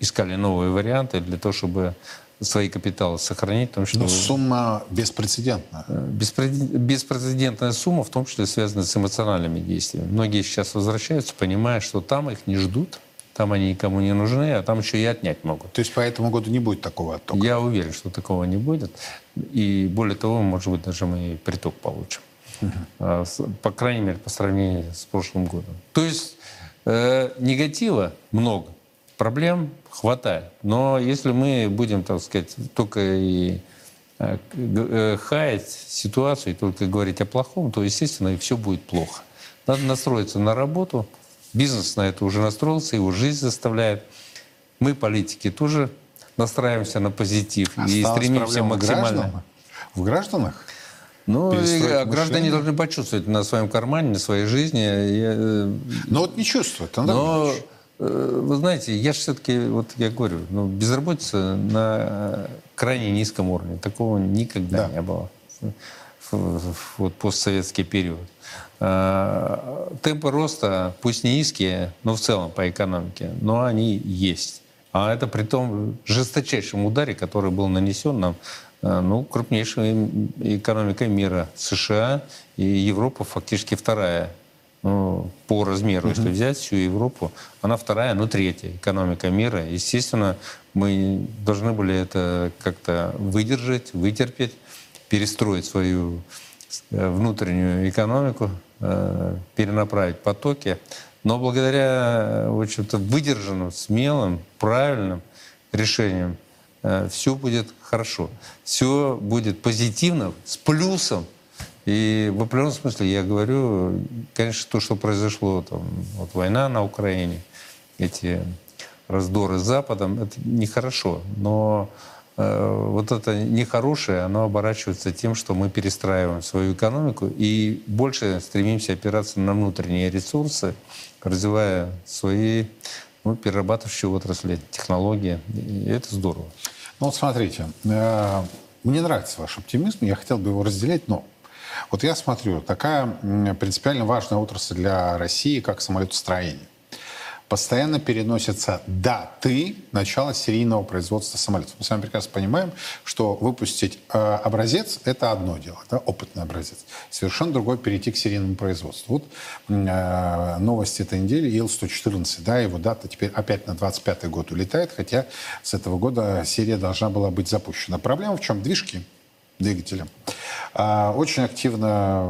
искали новые варианты для того, чтобы свои капиталы сохранить, потому что Ну, сумма беспрецедентная. Беспре- Беспрецедентная сумма, в том числе связана с эмоциональными действиями. Многие сейчас возвращаются, понимая, что там их не ждут, там они никому не нужны, а там еще и отнять могут. То есть по этому году не будет такого оттока? Я уверен, что такого не будет. И более того, может быть, даже мы и приток получим. А, По крайней мере, по сравнению с прошлым годом. То есть э, негатива много, проблем хватает. Но если мы будем, так сказать, только и э, э, хаять ситуацию и только говорить о плохом, то, естественно, и все будет плохо. Надо настроиться на работу. Бизнес на это уже настроился, его жизнь заставляет. Мы, политики, тоже настраиваемся на позитив и Осталась стремимся в максимально. гражданах? В гражданах? Ну, а граждане должны почувствовать на своем кармане, на своей жизни. Я, э, Но вот не чувствуют, Андрей но, э, вы знаете, я же все-таки, вот я говорю, ну, безработица на крайне низком уровне. Такого никогда Да. не было в, в- вот постсоветский период. А, Темпы роста, пусть не низкие, но в целом по экономике, но они есть. А это при том жесточайшем ударе, который был нанесен нам э, ну, крупнейшей м- экономикой мира. США и Европа фактически вторая ну, по размеру, если взять всю Европу, она вторая, ну третья экономика мира. Естественно, мы должны были это как-то выдержать, вытерпеть, перестроить свою э, внутреннюю экономику, э, перенаправить потоки. Но благодаря, э, в общем-то, выдержанным, смелым, правильным решениям все будет хорошо. Все будет позитивно, с плюсом. И в определенном смысле я говорю, конечно, то, что произошло, там, вот война на Украине, эти раздоры с Западом, это нехорошо. Но э, вот это нехорошее, оно оборачивается тем, что мы перестраиваем свою экономику и больше стремимся опираться на внутренние ресурсы, развивая свои ну, перерабатывающие отрасли, технологии. И это здорово. Ну вот смотрите, э, мне нравится ваш оптимизм, я хотел бы его разделять, но вот я смотрю, такая принципиально важная отрасль для России, как самолетостроение. Постоянно переносятся даты начала серийного производства самолетов. Мы с вами прекрасно понимаем, что выпустить э, образец – это одно дело, да, опытный образец. Совершенно другое перейти к серийному производству. Вот э, новость этой недели, Ил-114, да, его дата теперь опять на 25 год улетает, хотя с этого года серия должна была быть запущена. Проблема в чем? Движки двигателя. А, Очень активно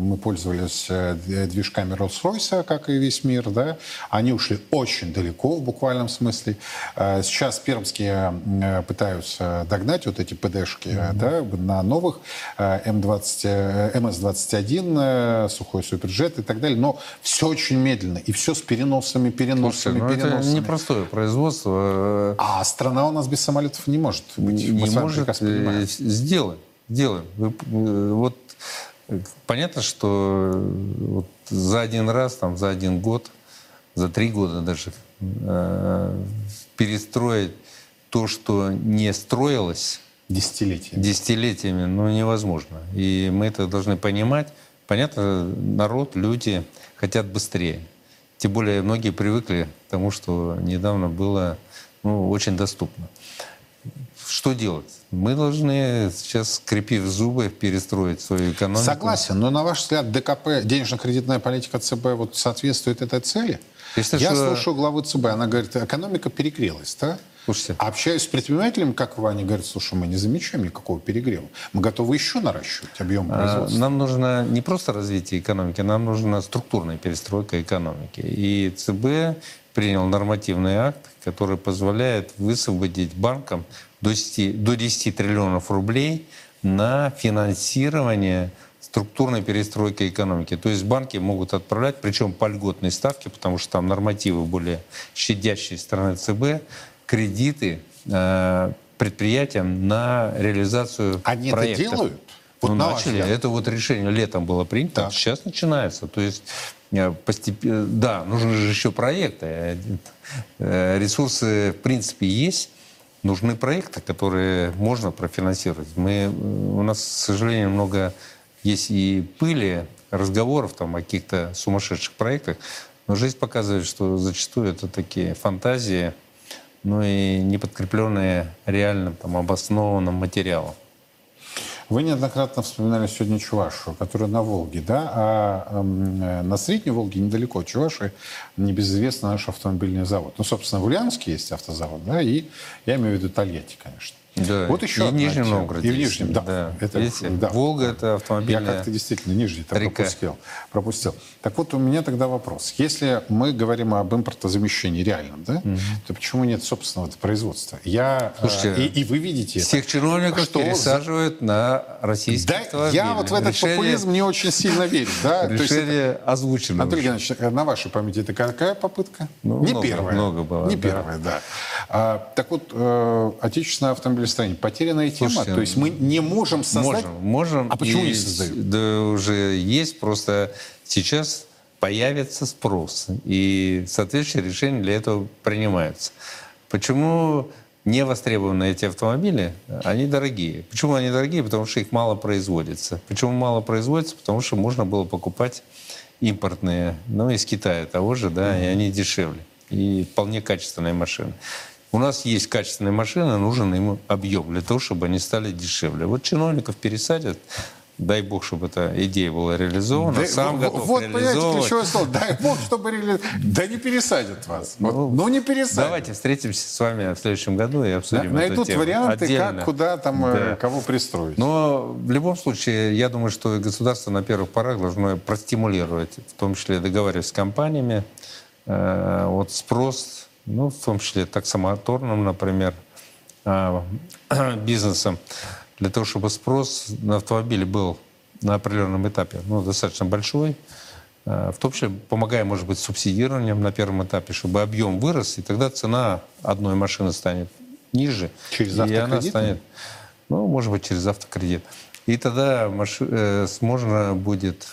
мы пользовались э, движками Rolls-Royce, как и весь мир. Да? Они ушли очень далеко в буквальном смысле. А, Сейчас пермские э, пытаются догнать вот эти ПДшки э, да, на новых э, М20, э, МС-21, э, сухой суперджет и так далее. Но все очень медленно. И все с переносами, переносами, Слушайте, ну это переносами. непростое производство. А страна у нас без самолетов не может быть. Не может э, понимаем. сделать. Делаем. Э, вот э, понятно, что э, вот за один раз, там, за один год, за три года даже э, перестроить то, что не строилось Десятилетия. десятилетиями, ну, невозможно. И мы это должны понимать. Понятно, народ, люди хотят быстрее. Тем более многие привыкли к тому, что недавно было ну, очень доступно. Что делать? Мы должны сейчас, скрепив зубы, перестроить свою экономику. Согласен, но на ваш взгляд ДКП, денежно-кредитная политика ЦБ, вот соответствует этой цели? Я считаю, Я что- слушаю главу ЦБ, она говорит, экономика перегрелась, да? Слушайте. Общаюсь с предпринимателями, как Ваня говорит, слушай, мы не замечаем никакого перегрева. Мы готовы еще наращивать объем А, производства. Нам нужно не просто развитие экономики, нам нужна структурная перестройка экономики. И ЦБ принял нормативный акт, который позволяет высвободить банкам до 10, до 10 триллионов рублей на финансирование структурной перестройки экономики. То есть банки могут отправлять, причем по льготной ставке, потому что там нормативы более щадящие стороны ЦБ, кредиты э, предприятиям на реализацию Они это проектов. делают? Вот ну, на начали. Это вот решение летом было принято, Так. сейчас начинается. То есть э, постепенно, да, нужны же еще проекты. Э, э, Ресурсы, в принципе, есть. Нужны проекты, которые можно профинансировать. Мы, у нас, к сожалению, много есть и пыли, разговоров там, о каких-то сумасшедших проектах. Но жизнь показывает, что зачастую это такие фантазии, ну и не подкрепленные реальным там, обоснованным материалом. Вы неоднократно вспоминали сегодня Чувашу, которая на Волге, да? А эм, э, на Средней Волге, недалеко от Чуваши, небезызвестный наш автомобильный завод. Ну, собственно, в Ульяновске есть автозавод, да, и я имею в виду Тольятти, конечно. Да. Вот еще и в Нижнем тема. Новгороде. И в. Нижнем, да. да. Это, Видите, да. Волга это Я автомобильная как-то действительно Нижний там река. пропустил, пропустил. Так вот, у меня тогда вопрос. Если мы говорим об импортозамещении реальном, да, то почему нет собственного производства? Я, э, Слушайте, и, и вы видите это. Всех чиновников Что за- пересаживают на российские Да, я вот в этот Решение- популизм не очень сильно верю. Да? То есть это- Решение озвучено. Андрей. Геннадьевич, на вашей памяти это какая попытка? Ну, не много, первая. много было, Не да. первая, да. А, так вот, э, отечественное автомобилестроение, потерянная тема. Слушайте, То есть мы не можем создать... Можем, можем. А почему И не создают? Да уже есть, просто сейчас появится спрос. И соответствующие решения для этого принимаются. Почему не востребованы эти автомобили? Они дорогие. Почему они дорогие? Потому что их мало производится. Почему мало производится? Потому что можно было покупать импортные, ну, из Китая того же, да, и они дешевле. И вполне качественные машины. У нас есть качественные машины, нужен им объем для того, чтобы они стали дешевле. Вот чиновников пересадят, дай бог, чтобы эта идея была реализована, Да, сам в- готов вот, понимаете, ключевое слово. Дай бог, чтобы... реали- Да не пересадят вас. Вот, ну, не пересадят. Давайте встретимся с вами в следующем году и обсудим эту Найдут тему. варианты, Отдельно. как, куда там, э, Да. кого пристроить. Но в любом случае, я думаю, что государство на первых порах должно простимулировать, в том числе договариваясь с компаниями, э, вот спрос, ну, в том числе таксомоторным, например, э, бизнесом, для того, чтобы спрос на автомобили был на определенном этапе ну, достаточно большой, э, в том числе помогая, может быть, субсидированием на первом этапе, чтобы объем вырос, и тогда цена одной машины станет ниже. Через и она автокредит? станет, ну, может быть, через автокредит. И тогда маши- э, можно будет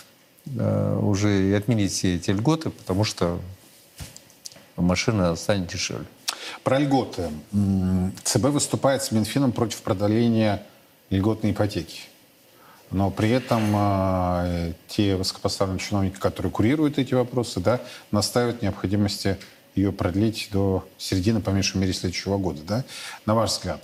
э, уже и отменить все эти льготы, потому что машина станет дешевле. Про льготы. ЦБ выступает с Минфином против продоления льготной ипотеки. Но при этом э, те высокопоставленные чиновники, которые курируют эти вопросы, да, настаивают необходимости ее продлить до середины, по меньшей мере, следующего года. Да? На ваш взгляд,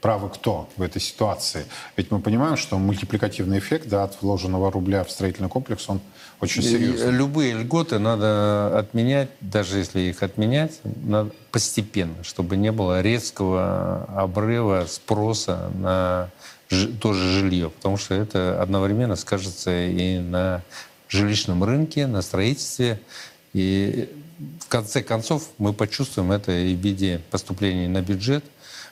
правы кто в этой ситуации? Ведь мы понимаем, что мультипликативный эффект да, от вложенного рубля в строительный комплекс, он очень серьезный. Любые льготы надо отменять, даже если их отменять, надо постепенно, чтобы не было резкого обрыва спроса на тоже жилье, потому что это одновременно скажется и на жилищном рынке, на строительстве. И в конце концов мы почувствуем это и в виде поступлений на бюджет,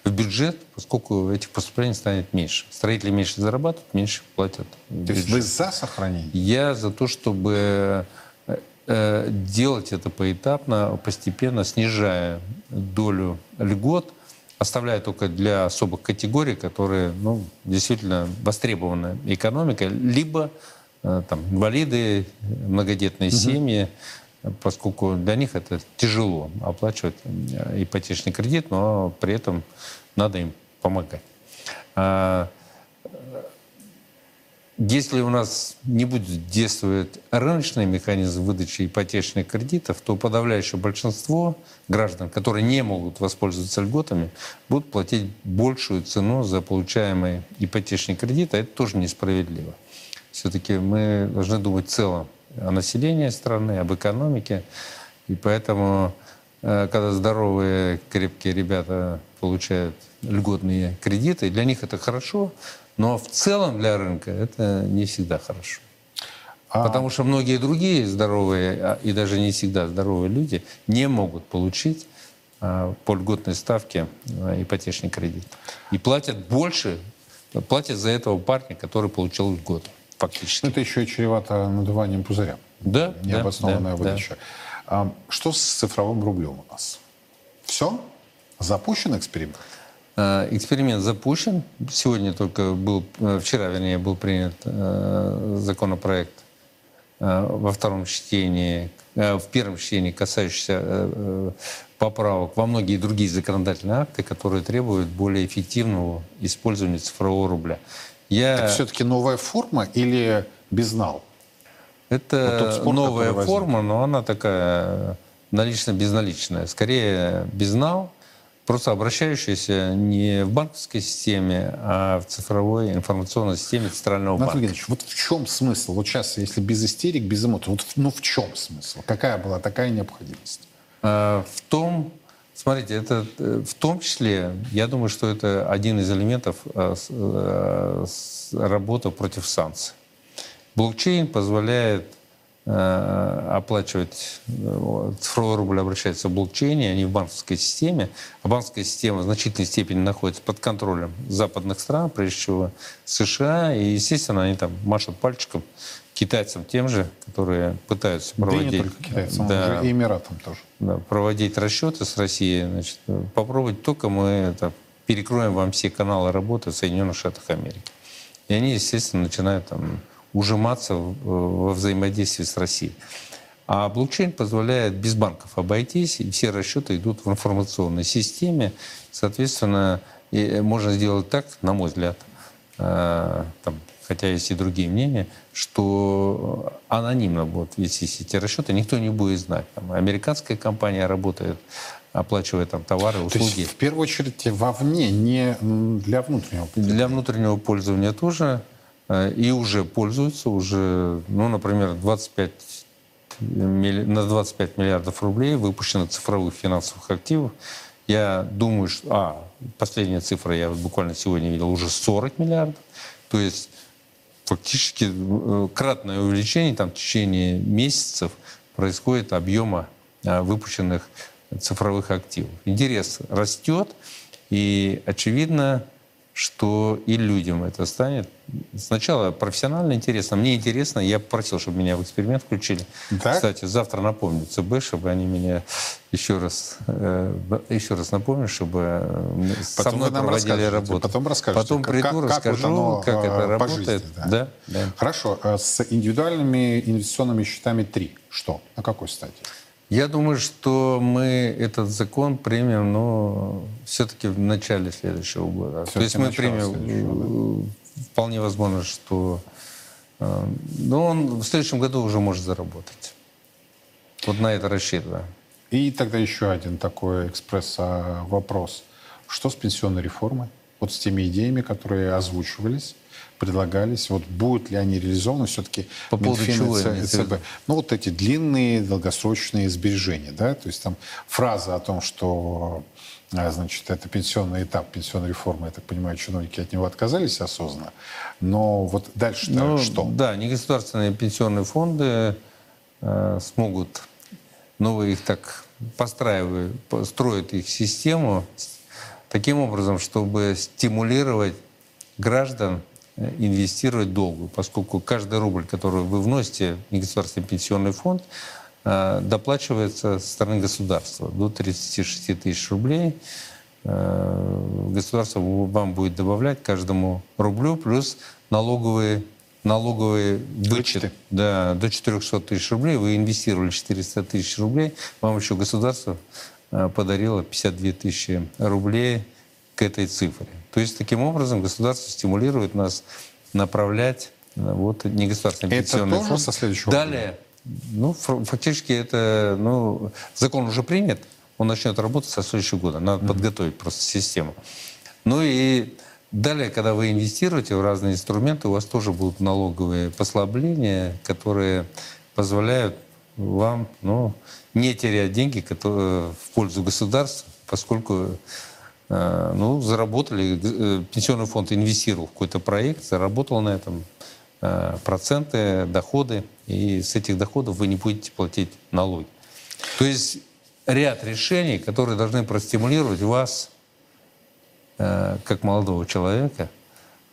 в бюджет, поскольку этих поступлений станет меньше. Строители меньше зарабатывают, меньше платят. То есть вы за сохранение? Я за то, чтобы э, э, делать это поэтапно, постепенно снижая долю льгот, оставляя только для особых категорий, которые ну, действительно востребованы экономикой, либо э, там, инвалиды, многодетные семьи, поскольку для них это тяжело оплачивать э, ипотечный кредит, но при этом надо им помогать. А, если у нас не будет действовать рыночный механизм выдачи ипотечных кредитов, то подавляющее большинство граждан, которые не могут воспользоваться льготами, будут платить большую цену за получаемый ипотечный кредит, а это тоже несправедливо. Все-таки мы должны думать в целом о населении страны, об экономике, и поэтому э, когда здоровые, крепкие ребята получают льготные кредиты, для них это хорошо, но в целом для рынка это не всегда хорошо. А... Потому что многие другие здоровые а, и даже не всегда здоровые люди не могут получить а, по льготной ставке а, ипотечный кредит. И платят больше, платят за этого парня, который получил льготу фактически. Но это еще и чревато надуванием пузыря. Да, Необоснованная да, выдача. Да. Что с цифровым рублем у нас? Все? Запущен эксперимент? А, эксперимент запущен. Сегодня только был, э, вчера, вернее, был принят э, законопроект э, во втором чтении, в первом чтении, касающийся поправок во многие другие законодательные акты, которые требуют более эффективного использования цифрового рубля. Я... Это все-таки новая форма или безнал? Это вот спор, новая форма, но она такая налично-безналичная. Скорее безнал, просто обращающаяся не в банковской системе, а в цифровой информационной системе Центрального Анатолий банка. Геннадьевич, вот в чем смысл? Вот сейчас, если без истерик, без эмоций, вот, ну в чем смысл? Какая была такая необходимость? А, в том, Смотрите, это э, в том числе, я думаю, что это один из элементов э, э, работы против санкций. Блокчейн позволяет оплачивать, цифровой рубль обращается в блокчейне, а не в банковской системе. А банковская система в значительной степени находится под контролем западных стран, прежде всего США. И, естественно, они там машут пальчиком китайцам тем же, которые пытаются проводить... Да не только китайцам, да, и Эмиратам тоже. Да, проводить расчеты с Россией. Значит, попробовать только мы это, перекроем вам все каналы работы в Соединенных Штатах Америки. И они, естественно, начинают там, ужиматься во взаимодействии с Россией. А блокчейн позволяет без банков обойтись, и все расчеты идут в информационной системе. Соответственно, можно сделать так, на мой взгляд, э, там, хотя есть и другие мнения, что анонимно будут вестись эти расчеты, никто не будет знать. Там, американская компания работает, оплачивая там товары, услуги. То есть, в первую очередь вовне, не для внутреннего пользования? Для внутреннего пользования тоже. Э, и уже пользуются, уже, ну, например, 25 на 25 миллиардов рублей выпущено цифровых финансовых активов. Я думаю, что... А, последняя цифра, я буквально сегодня видел, уже 40 миллиардов. То есть фактически э, кратное увеличение там, в течение месяцев происходит объема э, выпущенных цифровых активов. Интерес растет, и очевидно, что и людям это станет сначала профессионально интересно. Мне интересно, я попросил, чтобы меня в эксперимент включили. Так? Кстати, завтра напомню ЦБ, чтобы они меня еще раз, э, еще раз напомню, чтобы потом со мной проводили работу. Потом расскажете. Потом как, приду, как, расскажу, оно, как это э, работает. Жизни, да. Да, да. Хорошо. Э, с индивидуальными инвестиционными счетами 3. Что? На какой стадии? Я думаю, что мы этот закон примем, но все-таки в начале следующего года. То есть мы примем, вполне возможно, что э, но он в следующем году уже может заработать. Вот на это рассчитываю. И тогда еще один такой экспресс-вопрос. Что с пенсионной реформой? Вот с теми идеями, которые озвучивались? предлагались, вот будут ли они реализованы все-таки По поводу чего и ЦБ. Ну, вот эти длинные долгосрочные сбережения, да, то есть там фраза о том, что значит, это пенсионный этап пенсионной реформы, я так понимаю, чиновники от него отказались осознанно. Но вот дальше ну, что? Да, негосударственные пенсионные фонды э, смогут новые их так постраивают, строят их систему таким образом, чтобы стимулировать граждан Э, инвестировать долгу, поскольку каждый рубль, который вы вносите в негосударственный пенсионный фонд, доплачивается со стороны государства до 36 тысяч рублей. Э, государство вам будет добавлять каждому рублю плюс налоговые налоговые вычеты. Да, до 400 тысяч рублей. Вы инвестировали 400 тысяч рублей. Вам еще государство подарило 52 тысячи рублей к этой цифре. То есть таким образом государство стимулирует нас направлять э, вот негосударственный это пенсионный фонд. со следующего Далее, ну, фактически это, ну, закон уже принят, он начнет работать со следующего года. Надо mm-hmm. подготовить просто систему. Ну и далее, когда вы инвестируете в разные инструменты, у вас тоже будут налоговые послабления, которые позволяют вам ну, не терять деньги которые, в пользу государства, поскольку э, ну, заработали, э, пенсионный фонд инвестировал в какой-то проект, заработал на этом проценты, доходы, и с этих доходов вы не будете платить налоги. То есть ряд решений, которые должны простимулировать вас, как молодого человека,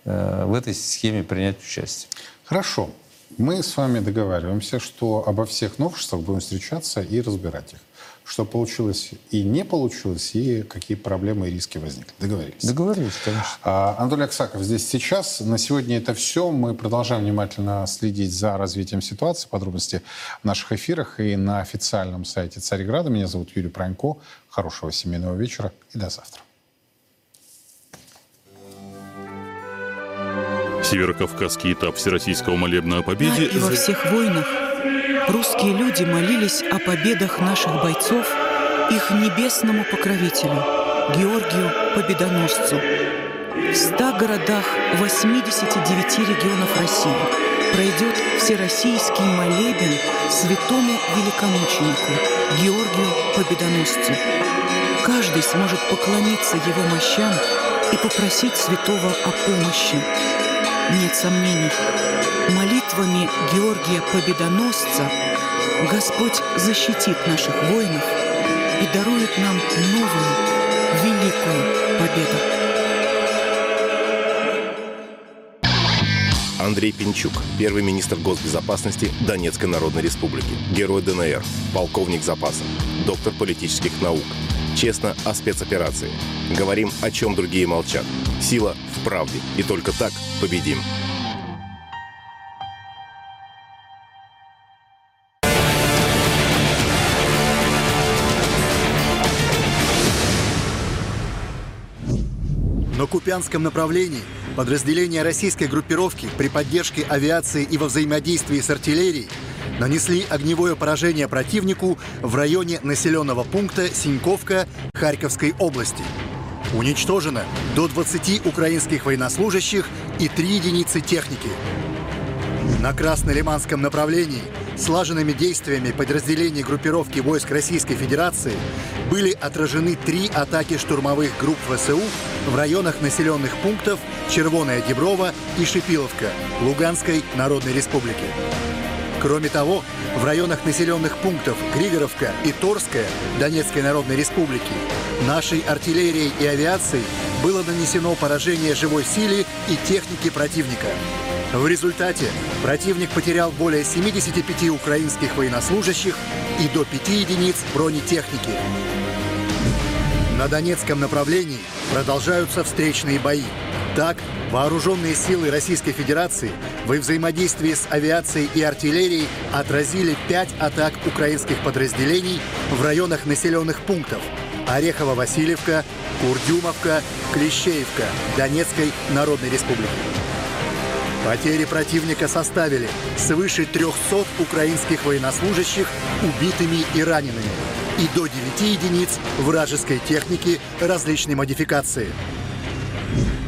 в этой схеме принять участие. Хорошо. Мы с вами договариваемся, что обо всех новшествах будем встречаться и разбирать их. Что получилось и не получилось, и какие проблемы и риски возникли. Договорились? Договорились, конечно. А, Анатолий Аксаков здесь сейчас. На сегодня это все. Мы продолжаем внимательно следить за развитием ситуации. Подробности в наших эфирах и на официальном сайте Царьграда. Меня зовут Юрий Пронько. Хорошего семейного вечера и до завтра. Северокавказский этап Всероссийского молебна о победе... И во всех войнах русские люди молились о победах наших бойцов их небесному покровителю, Георгию Победоносцу. В ста городах 89 регионов России пройдет всероссийский молебен святому великомученику Георгию Победоносцу. Каждый сможет поклониться его мощам и попросить святого о помощи. Нет сомнений, молитвами Георгия Победоносца Господь защитит наших воинов и дарует нам новую, великую победу. Андрей Пинчук, первый министр госбезопасности Донецкой Народной Республики, герой ДНР, полковник запаса, доктор политических наук. Честно о спецоперации. Говорим, о чем другие молчат. Сила в правде. И только так победим. На Купянском направлении подразделения российской группировки при поддержке авиации и во взаимодействии с артиллерией нанесли огневое поражение противнику в районе населенного пункта Синьковка Харьковской области. Уничтожено до 20 украинских военнослужащих и 3 единицы техники. На Краснолиманском направлении слаженными действиями подразделений группировки войск Российской Федерации были отражены три атаки штурмовых групп ВСУ в районах населенных пунктов Червоная Деброва и Шипиловка Луганской Народной Республики. Кроме того, в районах населенных пунктов Григоровка и Торская Донецкой Народной Республики нашей артиллерией и авиацией было нанесено поражение живой силе и техники противника. В результате противник потерял более 75 украинских военнослужащих и до 5 единиц бронетехники. На Донецком направлении продолжаются встречные бои. Так, вооруженные силы Российской Федерации во взаимодействии с авиацией и артиллерией отразили пять атак украинских подразделений в районах населенных пунктов Орехово-Васильевка, Курдюмовка, Клещеевка Донецкой Народной Республики. Потери противника составили свыше 300 украинских военнослужащих убитыми и ранеными и до 9 единиц вражеской техники различной модификации.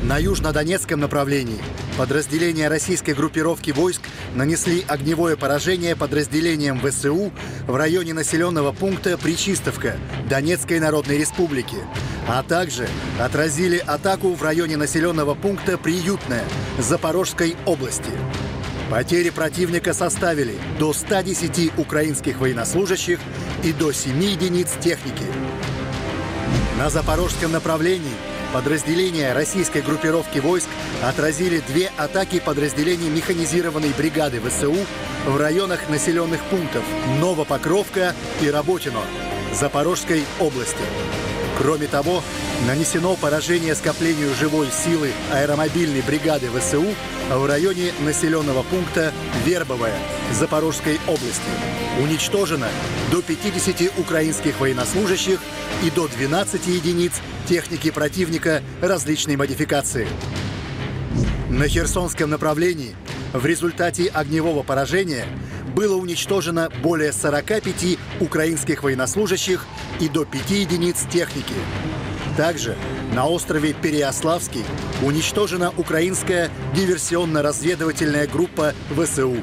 На южнодонецком направлении подразделения российской группировки войск нанесли огневое поражение подразделениям ВСУ в районе населенного пункта Причистовка Донецкой Народной Республики, а также отразили атаку в районе населенного пункта Приютная Запорожской области. Потери противника составили до 110 украинских военнослужащих и до 7 единиц техники. На запорожском направлении подразделения российской группировки войск отразили две атаки подразделений механизированной бригады ВСУ в районах населенных пунктов Новопокровка и Работино Запорожской области. Кроме того, нанесено поражение скоплению живой силы аэромобильной бригады ВСУ в районе населенного пункта Вербовая Запорожской области. Уничтожено до 50 украинских военнослужащих и до 12 единиц техники противника различной модификации. На Херсонском направлении в результате огневого поражения было уничтожено более 45 украинских военнослужащих и до 5 единиц техники. Также на острове Переославский уничтожена украинская диверсионно-разведывательная группа ВСУ.